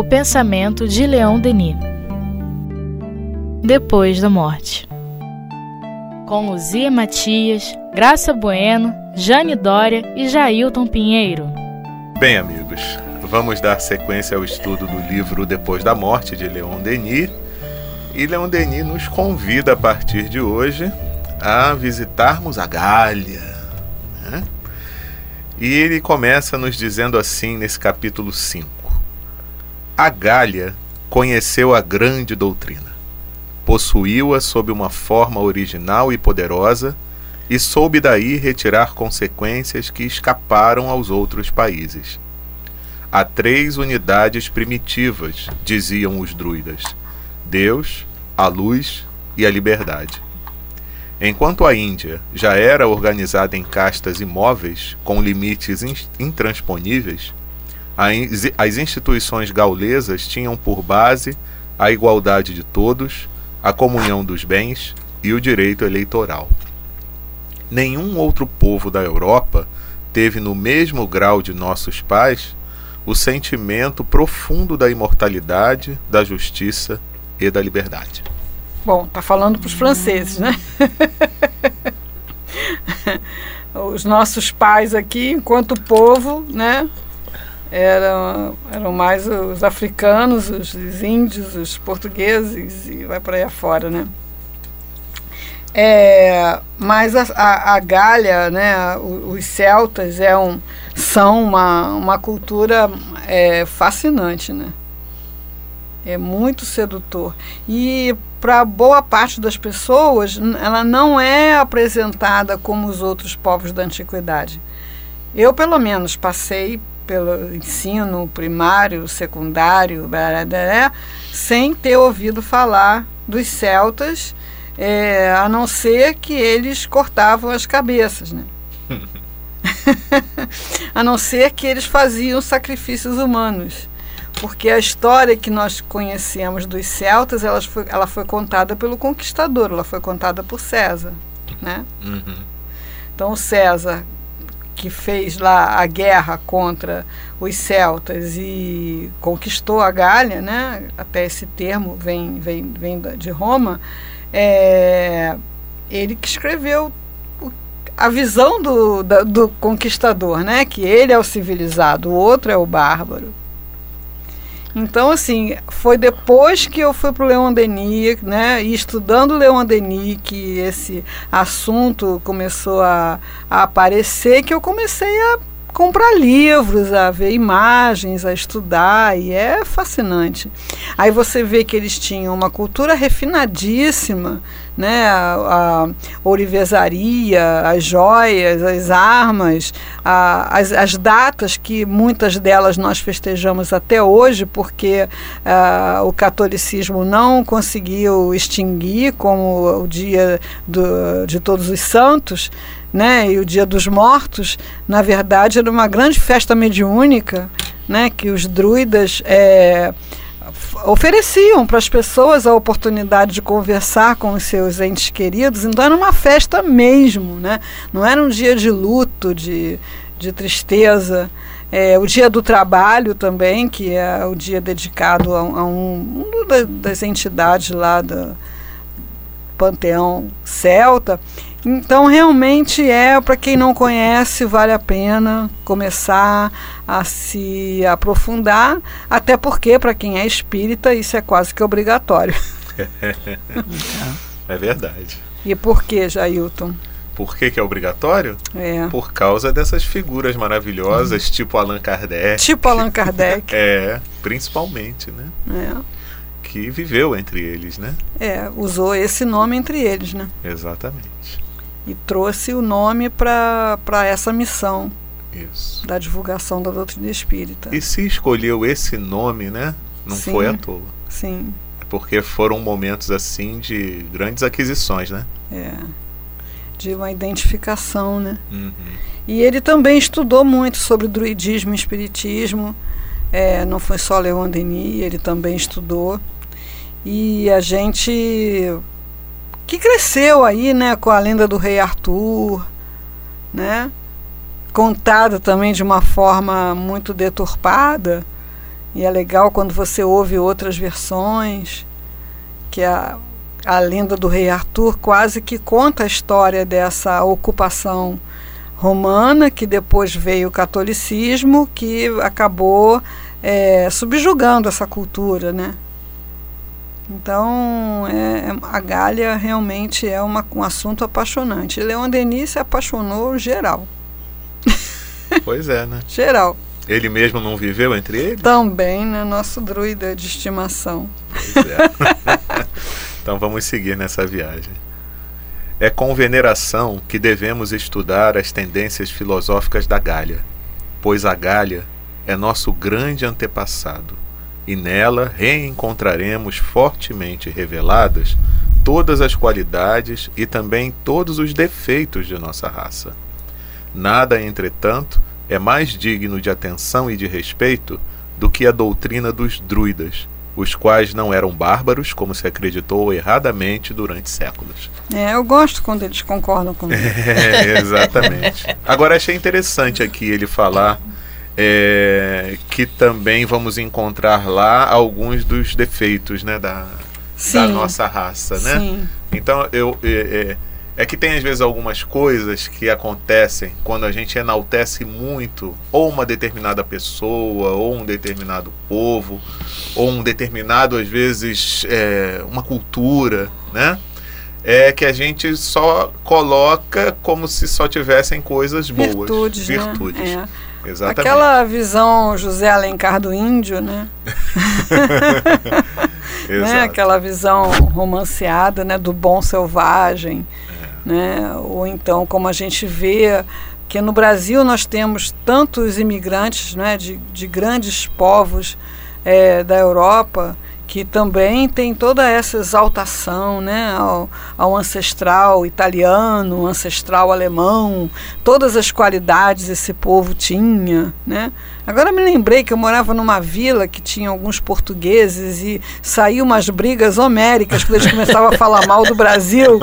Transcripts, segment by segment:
O pensamento de Leon Denis. Depois da morte. Com Luzia Matias, Graça Bueno, Jane Dória e Jailton Pinheiro. Bem, amigos, vamos dar sequência ao estudo do livro Depois da Morte de Leon Denis. E Leon Denis nos convida a partir de hoje a visitarmos a Gália. Né? E ele começa nos dizendo assim nesse capítulo 5. A Gália conheceu a grande doutrina, possuiu-a sob uma forma original e poderosa e soube daí retirar consequências que escaparam aos outros países. Há três unidades primitivas, diziam os druidas: Deus, a luz e a liberdade. Enquanto a Índia já era organizada em castas imóveis, com limites intransponíveis, as instituições gaulesas tinham por base a igualdade de todos, a comunhão dos bens e o direito eleitoral. Nenhum outro povo da Europa teve no mesmo grau de nossos pais o sentimento profundo da imortalidade, da justiça e da liberdade. Bom, tá falando para os franceses, né? os nossos pais aqui, enquanto povo, né, eram, eram mais os africanos, os, os índios, os portugueses e vai por aí afora, né? É, mas a, a, a Gália, né, os, os celtas é um, são uma, uma cultura é, fascinante, né? É muito sedutor. E para boa parte das pessoas, ela não é apresentada como os outros povos da antiguidade. Eu, pelo menos, passei pelo ensino primário, secundário, sem ter ouvido falar dos celtas, é, a não ser que eles cortavam as cabeças, né? a não ser que eles faziam sacrifícios humanos. Porque a história que nós conhecemos dos celtas, ela foi, ela foi contada pelo conquistador, ela foi contada por César, né? Uhum. Então César que fez lá a guerra contra os celtas e conquistou a Gália, né? até esse termo vem, vem, vem de Roma, é, ele que escreveu a visão do, do conquistador, né? que ele é o civilizado, o outro é o bárbaro. Então, assim, foi depois que eu fui para o Leon Denis, né, e estudando o Leon Denis, que esse assunto começou a, a aparecer, que eu comecei a comprar livros, a ver imagens, a estudar, e é fascinante. Aí você vê que eles tinham uma cultura refinadíssima, né, a, a ourivesaria, as joias, as armas, a, as, as, datas que muitas delas nós festejamos até hoje, porque a, o catolicismo não conseguiu extinguir, como o dia do, de Todos os Santos, né, e o Dia dos Mortos, na verdade, era uma grande festa mediúnica, né, que os druidas é, ofereciam para as pessoas a oportunidade de conversar com os seus entes queridos. Então era uma festa mesmo, né? não era um dia de luto, de, de tristeza. É, o dia do trabalho também, que é o dia dedicado a, a um, um das entidades lá do panteão celta. Então, realmente é, para quem não conhece, vale a pena começar a se aprofundar, até porque, para quem é espírita, isso é quase que obrigatório. é verdade. E por que, Jailton? Por que, que é obrigatório? É. Por causa dessas figuras maravilhosas, uhum. tipo Allan Kardec. Tipo Allan Kardec. é, principalmente, né? É. Que viveu entre eles, né? É, usou esse nome entre eles, né? Exatamente e trouxe o nome para essa missão Isso. da divulgação da doutrina espírita. E se escolheu esse nome, né? Não sim, foi à toa. Sim. É porque foram momentos assim de grandes aquisições, né? É. De uma identificação, né? Uhum. E ele também estudou muito sobre druidismo e espiritismo. É, não foi só Leon Denis, ele também estudou. E a gente que cresceu aí, né, com a lenda do rei Arthur, né? Contada também de uma forma muito deturpada. E é legal quando você ouve outras versões, que a, a lenda do rei Arthur quase que conta a história dessa ocupação romana, que depois veio o catolicismo, que acabou é, subjugando essa cultura, né? Então, é, a Gália realmente é uma, um assunto apaixonante. Leon Denis se apaixonou geral. Pois é, né? geral. Ele mesmo não viveu entre eles? Também, né? Nosso druida de estimação. Pois é. então vamos seguir nessa viagem. É com veneração que devemos estudar as tendências filosóficas da Gália, pois a Gália é nosso grande antepassado, e nela reencontraremos fortemente reveladas todas as qualidades e também todos os defeitos de nossa raça. Nada, entretanto, é mais digno de atenção e de respeito do que a doutrina dos druidas, os quais não eram bárbaros, como se acreditou erradamente durante séculos. É, eu gosto quando eles concordam comigo. É, exatamente. Agora achei interessante aqui ele falar é, que também vamos encontrar lá alguns dos defeitos né, da, da nossa raça, né? Sim. Então eu é, é, é que tem às vezes algumas coisas que acontecem quando a gente enaltece muito ou uma determinada pessoa, ou um determinado povo, ou um determinado, às vezes, é, uma cultura, né? É que a gente só coloca como se só tivessem coisas boas. Virtudes. Virtudes. Né? É. Exatamente. Aquela visão José Alencar do índio, né? né? Aquela visão romanceada, né? Do bom selvagem né? Ou então, como a gente vê que no Brasil nós temos tantos imigrantes né, de, de grandes povos é, da Europa que também tem toda essa exaltação né, ao, ao, ancestral italiano, ancestral alemão, todas as qualidades esse povo tinha. Né? Agora me lembrei que eu morava numa vila que tinha alguns portugueses e saiu umas brigas homéricas quando eles começavam a falar mal do Brasil.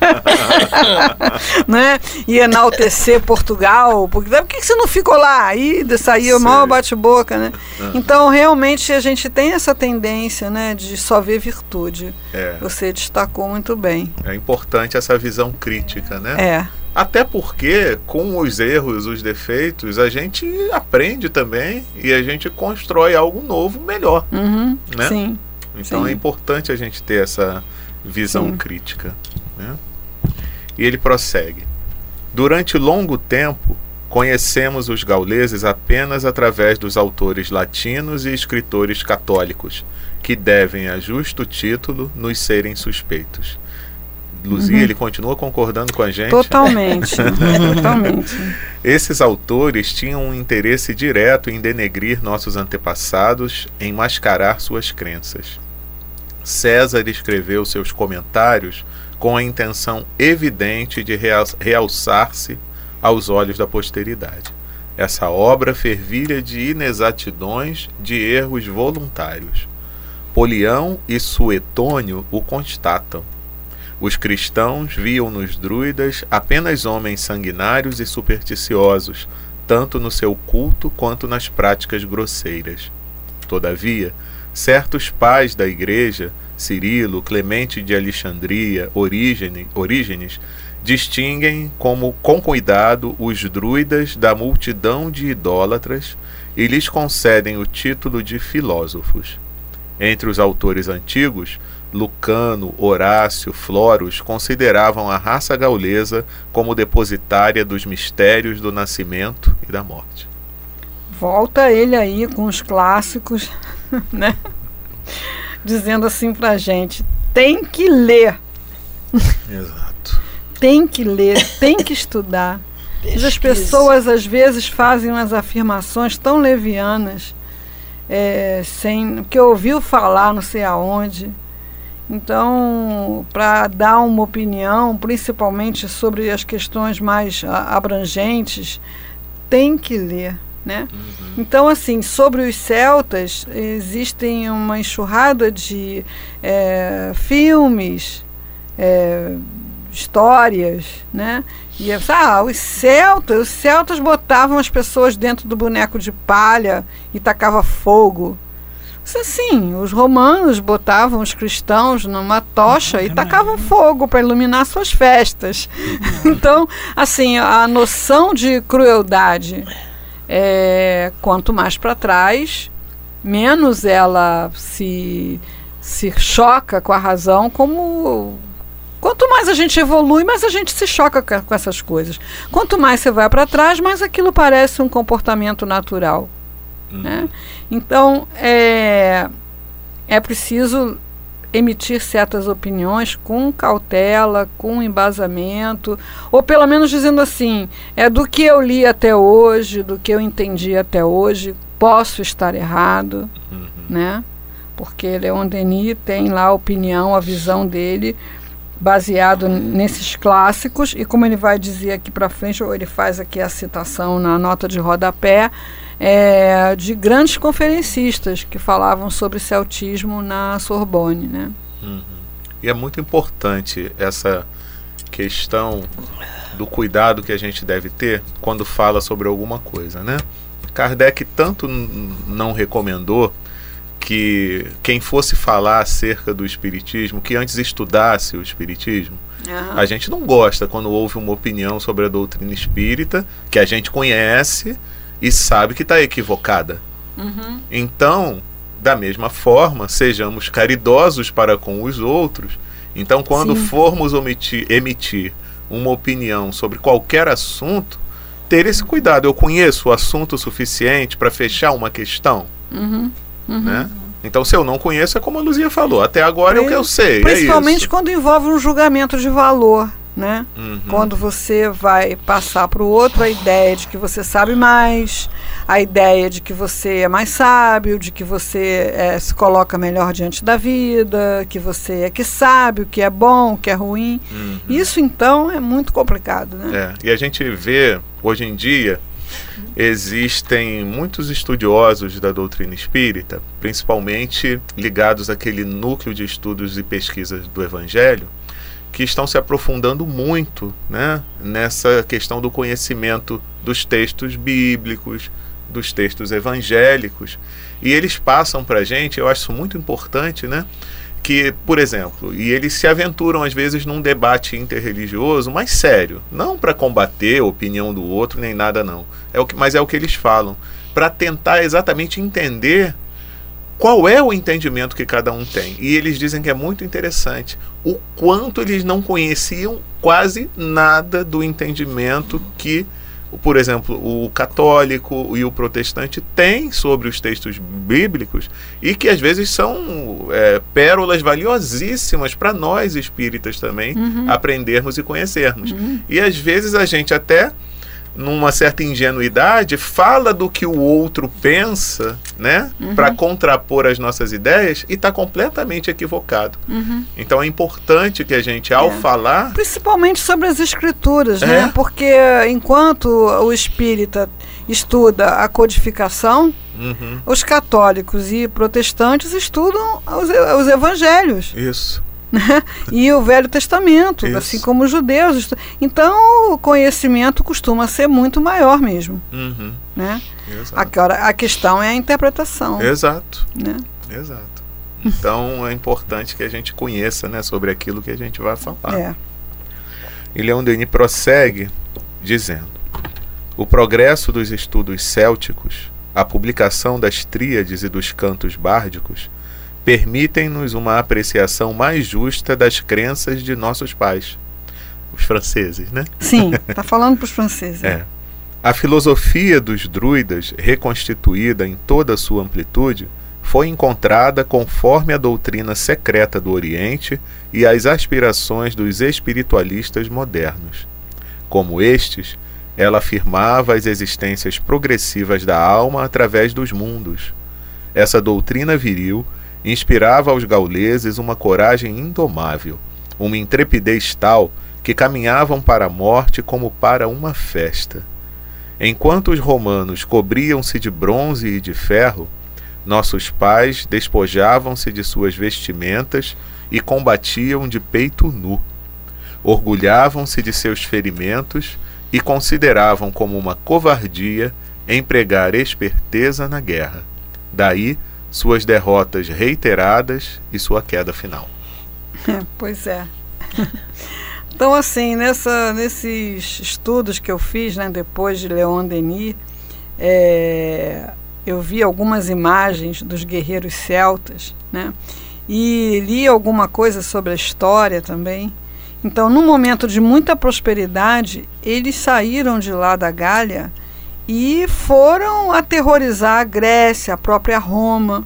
né? E enaltecer Portugal. Porque, por que você não ficou lá? Aí saía o maior bate-boca, né? Uhum. Então, realmente, a gente tem essa tendência né, de só ver virtude. É. Você destacou muito bem. É importante essa visão crítica, né? É. Até porque, com os erros, os defeitos, a gente aprende também e a gente constrói algo novo melhor. Uhum, né? Sim. Então sim. é importante a gente ter essa visão sim. crítica. Né? E ele prossegue. Durante longo tempo, conhecemos os gauleses apenas através dos autores latinos e escritores católicos, que devem a justo título nos serem suspeitos. Luzia, uhum. ele continua concordando com a gente. Totalmente, totalmente. Esses autores tinham um interesse direto em denegrir nossos antepassados, em mascarar suas crenças. César escreveu seus comentários com a intenção evidente de realçar-se aos olhos da posteridade. Essa obra fervilha de inexatidões, de erros voluntários. Polião e Suetônio o constatam os cristãos viam nos druidas apenas homens sanguinários e supersticiosos, tanto no seu culto quanto nas práticas grosseiras. Todavia, certos pais da Igreja, Cirilo, Clemente de Alexandria, Orígenes, distinguem como com cuidado os druidas da multidão de idólatras e lhes concedem o título de filósofos. Entre os autores antigos, Lucano, Horácio, Florus consideravam a raça gaulesa como depositária dos mistérios do nascimento e da morte. Volta ele aí com os clássicos, né? Dizendo assim pra gente: tem que ler. Exato. tem que ler, tem que estudar. Pesquisa. As pessoas às vezes fazem umas afirmações tão levianas, é, sem que ouviu falar não sei aonde então, para dar uma opinião, principalmente sobre as questões mais abrangentes, tem que ler. Né? Uhum. Então, assim, sobre os celtas, existem uma enxurrada de é, filmes, é, histórias, né? E ah, os celtas, os celtas botavam as pessoas dentro do boneco de palha e tacava fogo. Sim, os romanos botavam os cristãos numa tocha e tacavam fogo para iluminar suas festas. Então, assim, a noção de crueldade, é, quanto mais para trás, menos ela se, se choca com a razão, como Quanto mais a gente evolui, mais a gente se choca com essas coisas. Quanto mais você vai para trás, mais aquilo parece um comportamento natural. Uhum. Né? Então, é, é preciso emitir certas opiniões com cautela, com embasamento, ou pelo menos dizendo assim: é do que eu li até hoje, do que eu entendi até hoje, posso estar errado, uhum. né? Porque Leon Denis tem lá a opinião, a visão dele baseado nesses clássicos e como ele vai dizer aqui para frente, ou ele faz aqui a citação na nota de rodapé, é, de grandes conferencistas que falavam sobre celtismo na Sorbonne. Né? Uhum. E é muito importante essa questão do cuidado que a gente deve ter quando fala sobre alguma coisa. Né? Kardec tanto não recomendou que quem fosse falar acerca do espiritismo, que antes estudasse o espiritismo. Uhum. A gente não gosta quando houve uma opinião sobre a doutrina espírita que a gente conhece e sabe que está equivocada. Uhum. Então, da mesma forma, sejamos caridosos para com os outros. Então, quando Sim. formos omitir, emitir uma opinião sobre qualquer assunto, ter esse cuidado. Eu conheço o assunto suficiente para fechar uma questão. Uhum. Uhum. Né? Então, se eu não conheço, é como a Luzia falou, até agora é o que eu sei. É Principalmente é quando envolve um julgamento de valor. Né? Uhum. Quando você vai passar para o outro a ideia de que você sabe mais, a ideia de que você é mais sábio, de que você é, se coloca melhor diante da vida, que você é que sabe o que é bom, o que é ruim. Uhum. Isso então é muito complicado. Né? É. E a gente vê hoje em dia existem muitos estudiosos da doutrina espírita, principalmente ligados àquele núcleo de estudos e pesquisas do Evangelho, que estão se aprofundando muito né, nessa questão do conhecimento dos textos bíblicos, dos textos evangélicos. E eles passam para a gente, eu acho muito importante, né? Que, por exemplo, e eles se aventuram às vezes num debate interreligioso mais sério, não para combater a opinião do outro nem nada não. É o que, mas é o que eles falam, para tentar exatamente entender qual é o entendimento que cada um tem. E eles dizem que é muito interessante o quanto eles não conheciam quase nada do entendimento que por exemplo, o católico e o protestante têm sobre os textos bíblicos e que às vezes são é, pérolas valiosíssimas para nós espíritas também uhum. aprendermos e conhecermos. Uhum. E às vezes a gente até numa certa ingenuidade, fala do que o outro pensa, né, uhum. para contrapor as nossas ideias e está completamente equivocado. Uhum. Então é importante que a gente, ao é. falar, principalmente sobre as escrituras, né, é. né, porque enquanto o espírita estuda a codificação, uhum. os católicos e protestantes estudam os, os evangelhos. Isso. Né? e o Velho Testamento, Isso. assim como os judeus. Então, o conhecimento costuma ser muito maior mesmo. Uhum. Né? Agora, a questão é a interpretação. Exato. Né? Exato. Então, é importante que a gente conheça né, sobre aquilo que a gente vai falar. É. E Leon Denis prossegue dizendo: o progresso dos estudos célticos, a publicação das tríades e dos cantos bárdicos, permitem-nos uma apreciação mais justa das crenças de nossos pais, os franceses, né? Sim, está falando para os franceses. É. A filosofia dos druidas, reconstituída em toda a sua amplitude, foi encontrada conforme a doutrina secreta do Oriente e as aspirações dos espiritualistas modernos. Como estes, ela afirmava as existências progressivas da alma através dos mundos. Essa doutrina viril inspirava aos gauleses uma coragem indomável, uma intrepidez tal que caminhavam para a morte como para uma festa. Enquanto os romanos cobriam-se de bronze e de ferro, nossos pais despojavam-se de suas vestimentas e combatiam de peito nu. Orgulhavam-se de seus ferimentos e consideravam como uma covardia empregar esperteza na guerra. Daí suas derrotas reiteradas e sua queda final. É, pois é. Então, assim, nessa, nesses estudos que eu fiz, né, depois de Leon Denis, é, eu vi algumas imagens dos guerreiros celtas, né, e li alguma coisa sobre a história também. Então, num momento de muita prosperidade, eles saíram de lá da Gália e foram aterrorizar a Grécia, a própria Roma.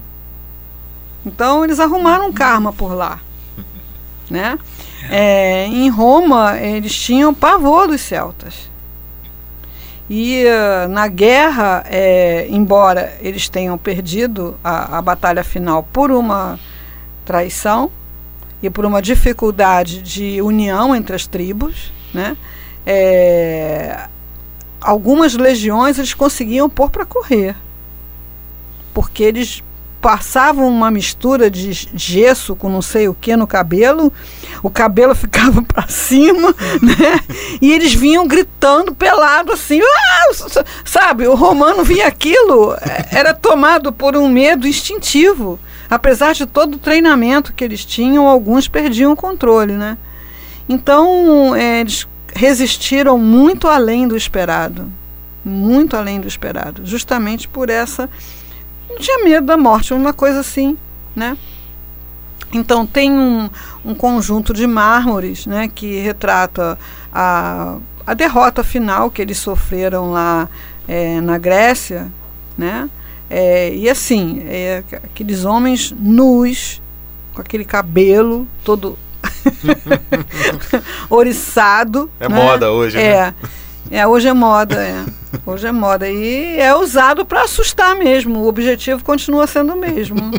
Então, eles arrumaram um karma por lá, né? É, em Roma, eles tinham pavor dos celtas. E uh, na guerra, é, embora eles tenham perdido a, a batalha final por uma traição e por uma dificuldade de união entre as tribos, né? É, algumas legiões eles conseguiam pôr para correr, porque eles passavam uma mistura de gesso com não sei o que no cabelo, o cabelo ficava para cima, né? E eles vinham gritando pelado assim, ah! sabe? O romano via aquilo, era tomado por um medo instintivo. Apesar de todo o treinamento que eles tinham, alguns perdiam o controle, né? Então, é, eles resistiram muito além do esperado, muito além do esperado, justamente por essa não tinha medo da morte, uma coisa assim, né? Então tem um, um conjunto de mármores, né, que retrata a, a derrota final que eles sofreram lá é, na Grécia, né? É, e assim, é, aqueles homens nus, com aquele cabelo todo oriçado. É né? moda hoje, é. né? É, hoje é moda, é. Hoje é moda. E é usado para assustar mesmo. O objetivo continua sendo o mesmo.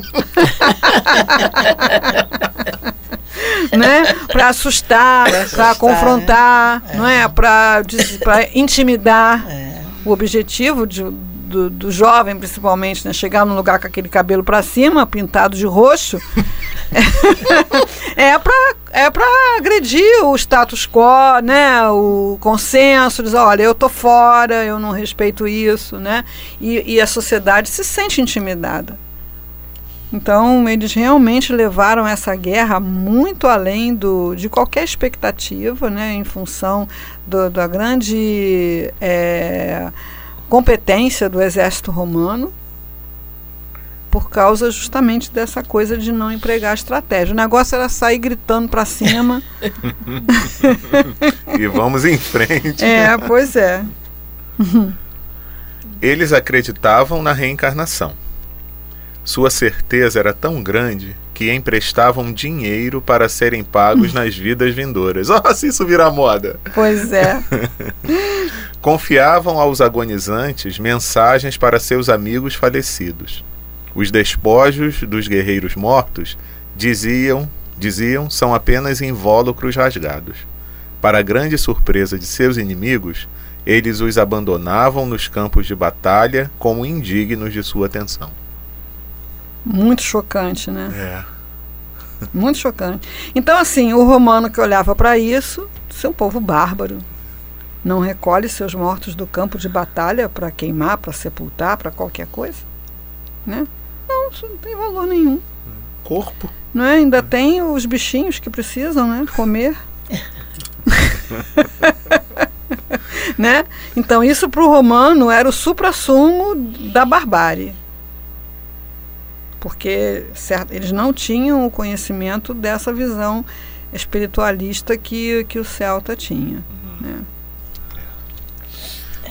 né? Para assustar, para confrontar, é. não é? Para intimidar. É. O objetivo de, do, do, jovem, principalmente, né? chegar num lugar com aquele cabelo para cima, pintado de roxo, é para é agredir o status quo, né? O consenso, dizer, olha, eu tô fora, eu não respeito isso, né? E, e a sociedade se sente intimidada. Então, eles realmente levaram essa guerra muito além do, de qualquer expectativa, né, em função do, da grande é, competência do exército romano por causa justamente dessa coisa de não empregar estratégia. O negócio era sair gritando para cima. e vamos em frente. É, pois é. Eles acreditavam na reencarnação. Sua certeza era tão grande que emprestavam dinheiro para serem pagos nas vidas vindouras. Oh, se isso virar moda! Pois é. Confiavam aos agonizantes mensagens para seus amigos falecidos. Os despojos dos guerreiros mortos diziam, diziam, são apenas invólucros rasgados. Para grande surpresa de seus inimigos, eles os abandonavam nos campos de batalha como indignos de sua atenção. Muito chocante, né? É. Muito chocante. Então, assim, o romano que olhava para isso, seu povo bárbaro, não recolhe seus mortos do campo de batalha para queimar, para sepultar, para qualquer coisa, né? Não, isso não tem valor nenhum. Corpo. Não é? Ainda tem os bichinhos que precisam, né? Comer. né? Então isso para o romano era o supra-sumo da barbárie. Porque certo, eles não tinham o conhecimento dessa visão espiritualista que, que o celta tinha. Uhum. Né?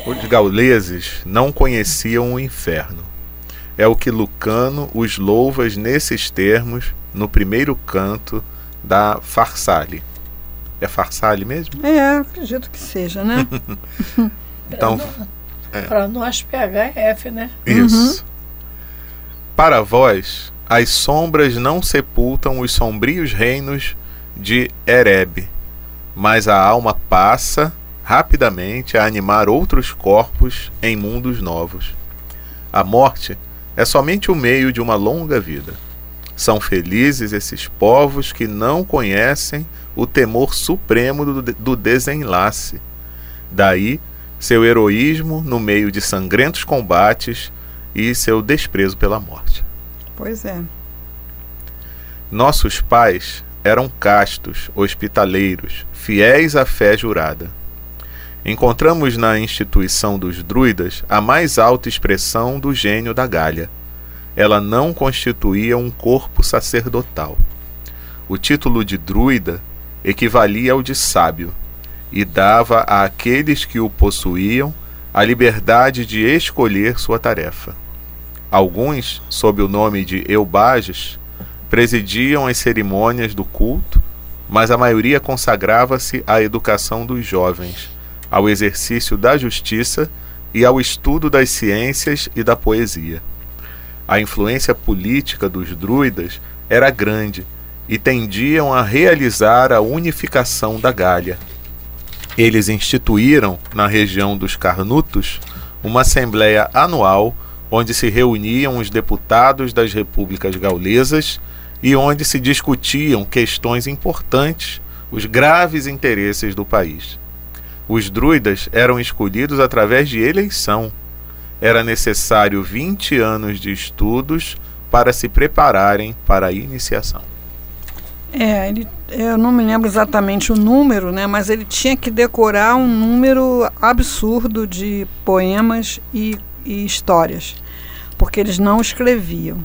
Os gauleses não conheciam o inferno é o que Lucano os louva nesses termos no primeiro canto da Farsale. É Farsale mesmo? É, acredito que seja, né? então, é. para nós pegar é F, né? Isso. Uhum. Para vós, as sombras não sepultam os sombrios reinos de Ereb, mas a alma passa rapidamente a animar outros corpos em mundos novos. A morte é somente o meio de uma longa vida. São felizes esses povos que não conhecem o temor supremo do, do desenlace. Daí seu heroísmo no meio de sangrentos combates e seu desprezo pela morte. Pois é. Nossos pais eram castos, hospitaleiros, fiéis à fé jurada. Encontramos na instituição dos druidas a mais alta expressão do gênio da Galha. Ela não constituía um corpo sacerdotal. O título de druida equivalia ao de sábio e dava àqueles que o possuíam a liberdade de escolher sua tarefa. Alguns, sob o nome de eubages, presidiam as cerimônias do culto, mas a maioria consagrava-se à educação dos jovens, ao exercício da justiça e ao estudo das ciências e da poesia. A influência política dos druidas era grande e tendiam a realizar a unificação da Gália. Eles instituíram, na região dos Carnutos, uma assembleia anual onde se reuniam os deputados das repúblicas gaulesas e onde se discutiam questões importantes, os graves interesses do país. Os druidas eram escolhidos através de eleição. Era necessário 20 anos de estudos para se prepararem para a iniciação. É, ele, eu não me lembro exatamente o número, né, mas ele tinha que decorar um número absurdo de poemas e, e histórias, porque eles não escreviam.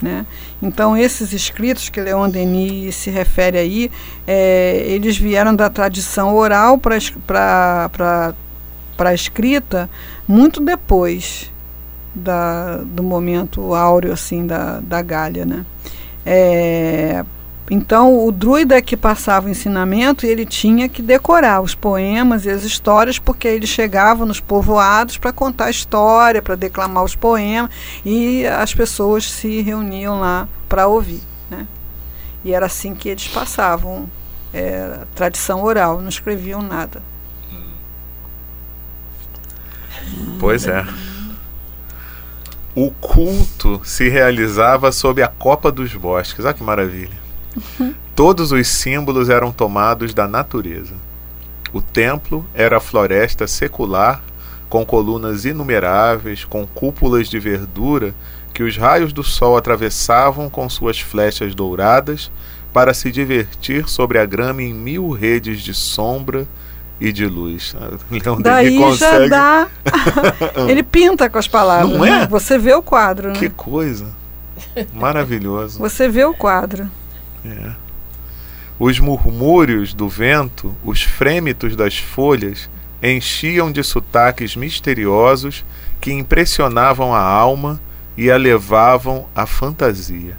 Né? Então, esses escritos que Leon Denis se refere aí, é, eles vieram da tradição oral para a escrita muito depois da, do momento áureo assim, da, da Gália. Né? É, então, o druida que passava o ensinamento, ele tinha que decorar os poemas e as histórias, porque ele chegava nos povoados para contar a história, para declamar os poemas, e as pessoas se reuniam lá para ouvir. Né? E era assim que eles passavam, é, tradição oral, não escreviam nada. Pois é. O culto se realizava sob a copa dos bosques. Olha que maravilha. Todos os símbolos eram tomados da natureza. O templo era a floresta secular, com colunas inumeráveis, com cúpulas de verdura que os raios do sol atravessavam com suas flechas douradas para se divertir sobre a grama em mil redes de sombra e de luz. Leão Daí consegue... já dá. Ele pinta com as palavras. Não é? Né? Você vê o quadro, né? Que coisa. Maravilhoso. Você vê o quadro. É. Os murmúrios do vento, os frêmitos das folhas, enchiam de sotaques misteriosos que impressionavam a alma e a levavam à fantasia.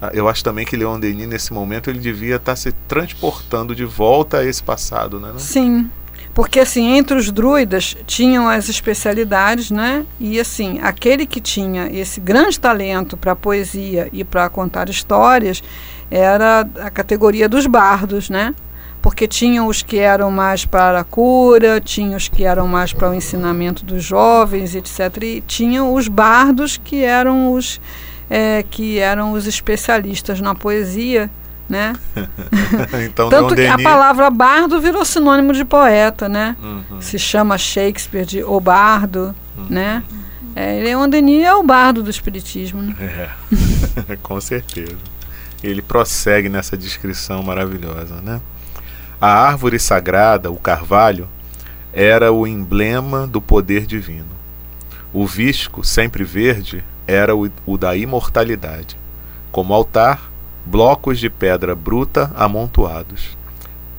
Ah, eu acho também que Leon Denis, nesse momento, ele devia estar se transportando de volta a esse passado, né? Sim. Porque assim, entre os druidas tinham as especialidades, né? E assim, aquele que tinha esse grande talento para poesia e para contar histórias, era a categoria dos bardos, né? Porque tinham os que eram mais para a cura, tinham os que eram mais para o ensinamento dos jovens, etc. E tinham os bardos que eram os é, que eram os especialistas na poesia, né? então, Tanto que a palavra bardo virou sinônimo de poeta, né? Uhum. Se chama Shakespeare de o bardo, uhum. né? É, Leon Denis é o bardo do espiritismo, né? É, com certeza ele prossegue nessa descrição maravilhosa. Né? A árvore sagrada, o carvalho, era o emblema do poder divino. O visco, sempre verde, era o, o da imortalidade. Como altar, blocos de pedra bruta amontoados.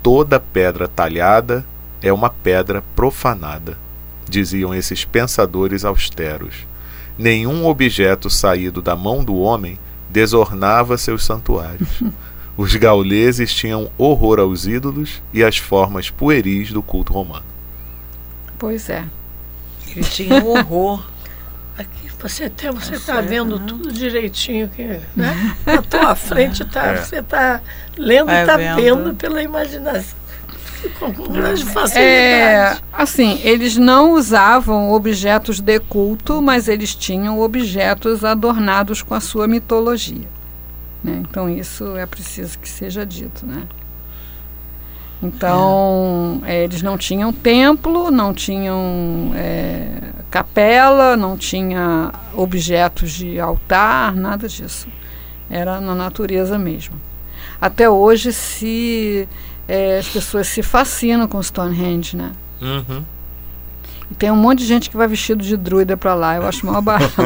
Toda pedra talhada é uma pedra profanada, diziam esses pensadores austeros. Nenhum objeto saído da mão do homem desornava seus santuários. Os gauleses tinham horror aos ídolos e às formas pueris do culto romano. Pois é. Eles tinham horror. Aqui você tem, você está vendo né? tudo direitinho que, né? Na tua frente tá, é. você está lendo e está vendo pela imaginação com grande facilidade. É, assim, eles não usavam objetos de culto, mas eles tinham objetos adornados com a sua mitologia. Né? Então isso é preciso que seja dito. Né? Então é. É, eles não tinham templo, não tinham é, capela, não tinha objetos de altar, nada disso. Era na natureza mesmo. Até hoje se é, as pessoas se fascinam com Stonehenge, né? Uhum. E tem um monte de gente que vai vestido de druida para lá. Eu acho mal barato.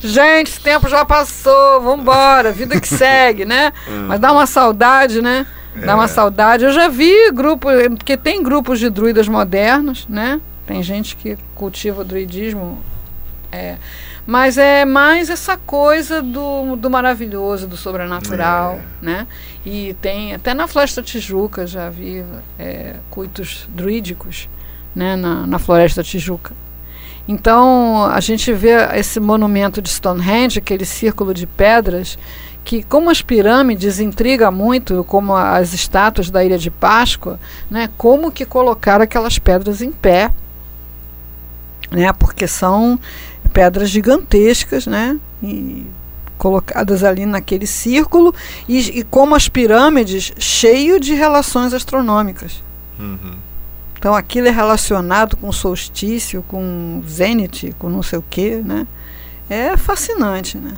gente, esse tempo já passou, vambora, vida que segue, né? Hum. Mas dá uma saudade, né? Dá uma é. saudade. Eu já vi grupos, porque tem grupos de druidas modernos, né? Tem gente que cultiva o druidismo. É, mas é mais essa coisa do, do maravilhoso, do sobrenatural, é. né? E tem, até na Floresta Tijuca já vi é, cultos druídicos, né? Na, na Floresta Tijuca. Então, a gente vê esse monumento de Stonehenge, aquele círculo de pedras, que como as pirâmides intriga muito, como as estátuas da Ilha de Páscoa, né? Como que colocar aquelas pedras em pé, né? Porque são pedras gigantescas, né? E colocadas ali naquele círculo e, e como as pirâmides cheio de relações astronômicas. Uhum. Então aquilo é relacionado com solstício, com zênite, com não sei o que, né? É fascinante, né?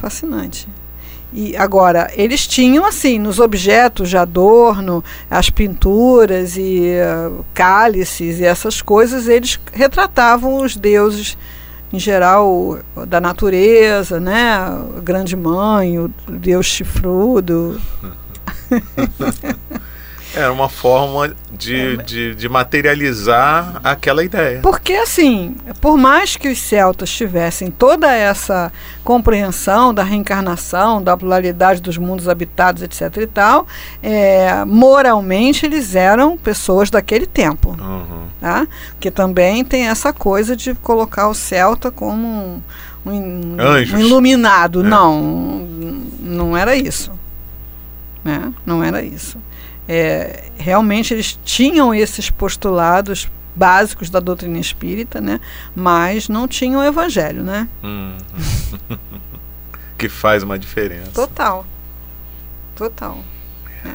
Fascinante. E agora, eles tinham assim, nos objetos de adorno, as pinturas e uh, cálices e essas coisas, eles retratavam os deuses em geral da natureza, né? A grande mãe, o Deus chifrudo. Era uma forma de, de, de, materializar aquela ideia. Porque, assim, por mais que os celtas tivessem toda essa compreensão da reencarnação, da pluralidade dos mundos habitados, etc. e tal, é, moralmente eles eram pessoas daquele tempo. Uhum. Tá? Que também tem essa coisa de colocar o celta como um, um, um iluminado. É. Não, não era isso. Né? Não era isso é, realmente eles tinham esses postulados básicos da doutrina espírita, né? Mas não tinham o evangelho, né? Hum. que faz uma diferença. Total. Total. É.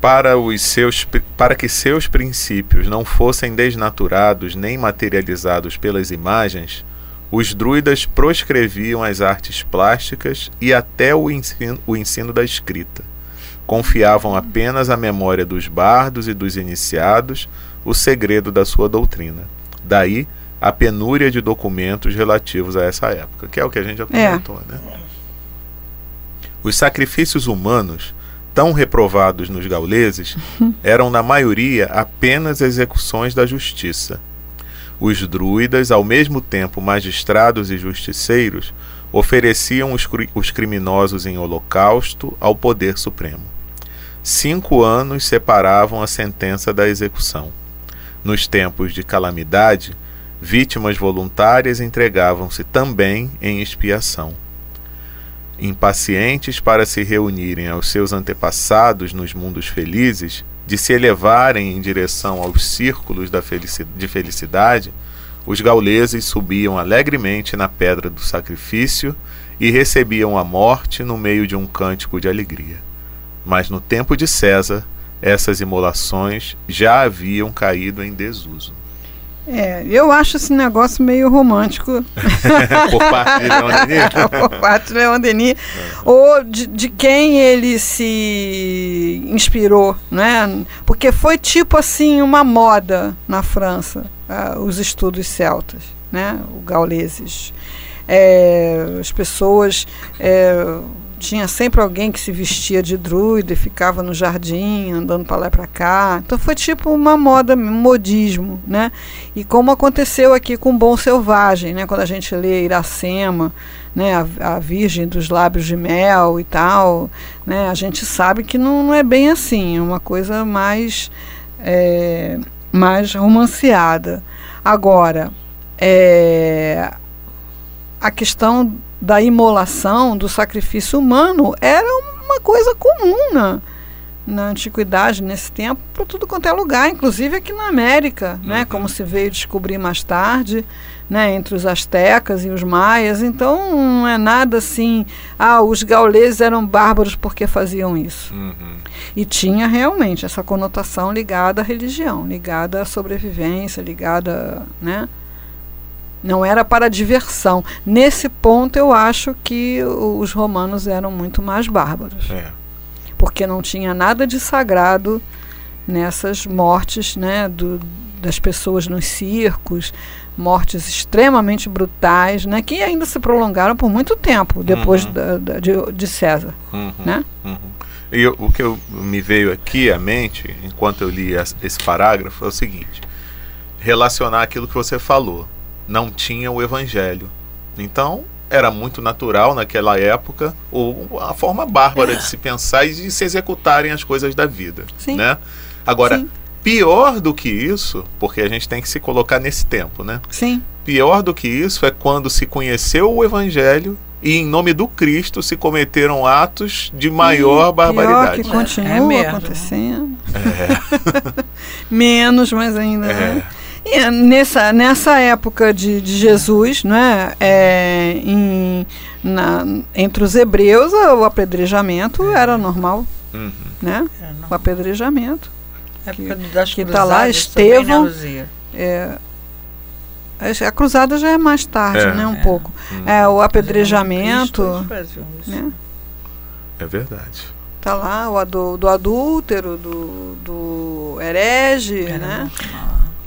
Para, os seus, para que seus princípios não fossem desnaturados nem materializados pelas imagens, os druidas proscreviam as artes plásticas e até o ensino, o ensino da escrita. Confiavam apenas à memória dos bardos e dos iniciados o segredo da sua doutrina. Daí a penúria de documentos relativos a essa época, que é o que a gente já é. comentou, é. né? Os sacrifícios humanos, tão reprovados nos gauleses, eram na maioria apenas execuções da justiça os druidas, ao mesmo tempo magistrados e justiceiros, ofereciam os, os criminosos em holocausto ao poder supremo. Cinco anos separavam a sentença da execução. Nos tempos de calamidade, vítimas voluntárias entregavam-se também em expiação. Impacientes para se reunirem aos seus antepassados nos mundos felizes, de se elevarem em direção aos círculos de felicidade, os gauleses subiam alegremente na pedra do sacrifício e recebiam a morte no meio de um cântico de alegria. Mas no tempo de César, essas imolações já haviam caído em desuso. É, eu acho esse negócio meio romântico. Por parte de Leon Denis? Por parte de Leon Denis. É. Ou de, de quem ele se inspirou, né? Porque foi tipo assim uma moda na França, uh, os estudos celtas, né? Os gauleses. É, as pessoas... É, tinha sempre alguém que se vestia de druida e ficava no jardim andando para lá e para cá. Então foi tipo uma moda, um modismo, né? E como aconteceu aqui com Bom Selvagem, né? Quando a gente lê Iracema, né? A, a Virgem dos Lábios de Mel e tal, né? A gente sabe que não, não é bem assim, é uma coisa mais, é, mais romanceada. Agora, é, a questão da imolação, do sacrifício humano, era uma coisa comum na, na antiguidade, nesse tempo, para tudo quanto é lugar, inclusive aqui na América, né, uhum. né, como se veio descobrir mais tarde, né, entre os astecas e os maias. Então não é nada assim, ah, os gauleses eram bárbaros porque faziam isso. Uhum. E tinha realmente essa conotação ligada à religião, ligada à sobrevivência, ligada, né? Não era para diversão. Nesse ponto eu acho que os romanos eram muito mais bárbaros. É porque não tinha nada de sagrado nessas mortes né, do, das pessoas nos circos, mortes extremamente brutais, né, que ainda se prolongaram por muito tempo depois uhum. da, da, de, de, César. Uhum. Né? Uhum. E eu, o que eu, me veio aqui à mente, enquanto eu li esse parágrafo, é o seguinte: relacionar aquilo que você falou. Não tinha o evangelho. Então, era muito natural naquela época, ou a forma bárbara de se pensar e de se executarem as coisas da vida. Sim. Né? Agora, Sim. pior do que isso, porque a gente tem que se colocar nesse tempo, né? Sim. Pior do que isso é quando se conheceu o Evangelho e em nome do Cristo se cometeram atos de maior barbaridade. Pior que continua é, é acontecendo. É. Menos, mas ainda. É. Né? E nessa, nessa época de, de Jesus, né, é, em, na, entre os hebreus, o apedrejamento era normal. Uhum. Né? O apedrejamento. que está lá, Estevão. É, a cruzada já é mais tarde, é. né? Um é. pouco. Hum. É, o apedrejamento. Né? É verdade. Tá lá o do, do adúltero, do, do herege, né?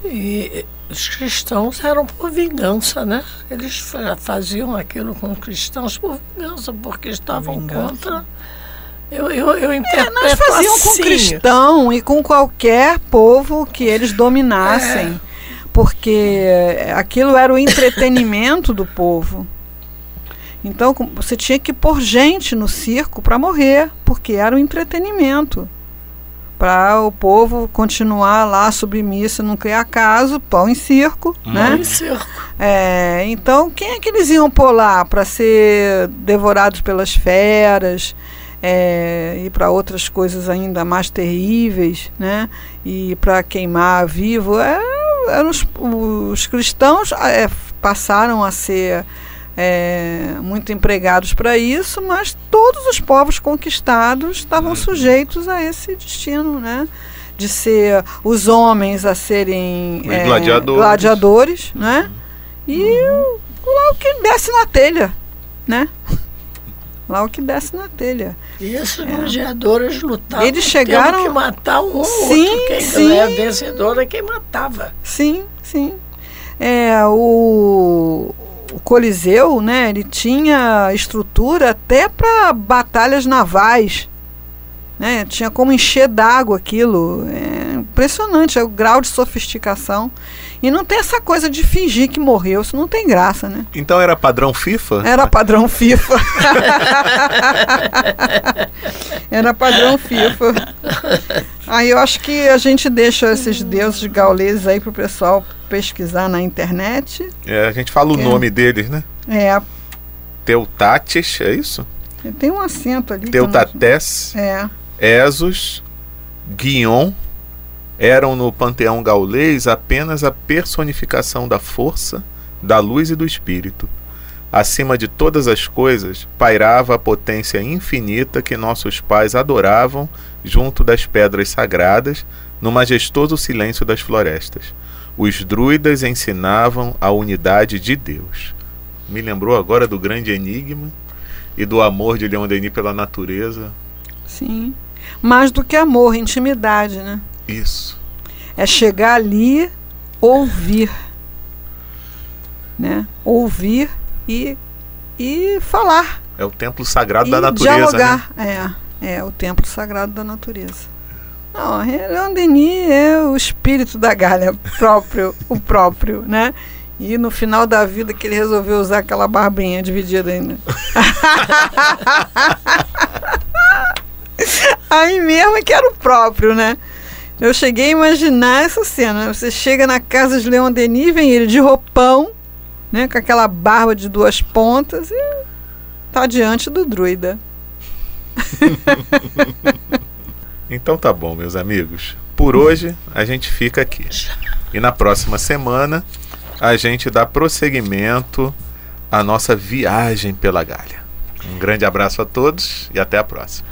E os cristãos eram por vingança, né? Eles faziam aquilo com os cristãos por vingança, porque estavam vingança. contra. Eu, eu, eu interpreto é, nós faziam assim. com cristão e com qualquer povo que eles dominassem, é. porque aquilo era o entretenimento do povo. Então você tinha que pôr gente no circo para morrer, porque era o entretenimento para o povo continuar lá submisso, não criar caso, pão em circo, pão né? Em circo. É, então, quem é que eles iam pôr lá para ser devorados pelas feras é, e para outras coisas ainda mais terríveis, né? E para queimar vivo, é, os, os cristãos é, passaram a ser é, muito empregados para isso, mas todos os povos conquistados estavam uhum. sujeitos a esse destino, né? De ser os homens a serem é, gladiadores. gladiadores, né? E uhum. lá o que desce na telha, né? Lá o que desce na telha. E esses é. gladiadores lutavam Eles chegaram que matar um sim, outro. Quem sim. é vencedor é quem matava. Sim, sim. É, o, o Coliseu, né, ele tinha estrutura até para batalhas navais. Né? Tinha como encher d'água aquilo. É impressionante é o grau de sofisticação. E não tem essa coisa de fingir que morreu, isso não tem graça, né? Então era padrão FIFA? Era padrão FIFA. era padrão FIFA. Aí eu acho que a gente deixa esses deuses gauleses aí pro pessoal pesquisar na internet. É, a gente fala o é. nome deles, né? É. Teutates, é isso? Tem um acento ali. Teutates. É. Esos, Guion, eram no panteão gaulês apenas a personificação da força, da luz e do espírito. Acima de todas as coisas, pairava a potência infinita que nossos pais adoravam junto das pedras sagradas, no majestoso silêncio das florestas os druidas ensinavam a unidade de Deus. Me lembrou agora do grande enigma e do amor de Leon Denis pela natureza. Sim. Mais do que amor, intimidade, né? Isso. É chegar ali, ouvir. Né? Ouvir e, e falar. É o templo sagrado da natureza. Dialogar. Né? É, é o templo sagrado da natureza. Não, Leon Denis é o espírito da galha próprio, o próprio, né? E no final da vida que ele resolveu usar aquela barbinha dividida ainda. Aí mesmo é que era o próprio, né? Eu cheguei a imaginar essa cena. Você chega na casa de Leon Denis, vem ele de roupão, né? Com aquela barba de duas pontas e tá diante do druida. Então tá bom, meus amigos. Por hoje a gente fica aqui. E na próxima semana a gente dá prosseguimento à nossa viagem pela Galha. Um grande abraço a todos e até a próxima.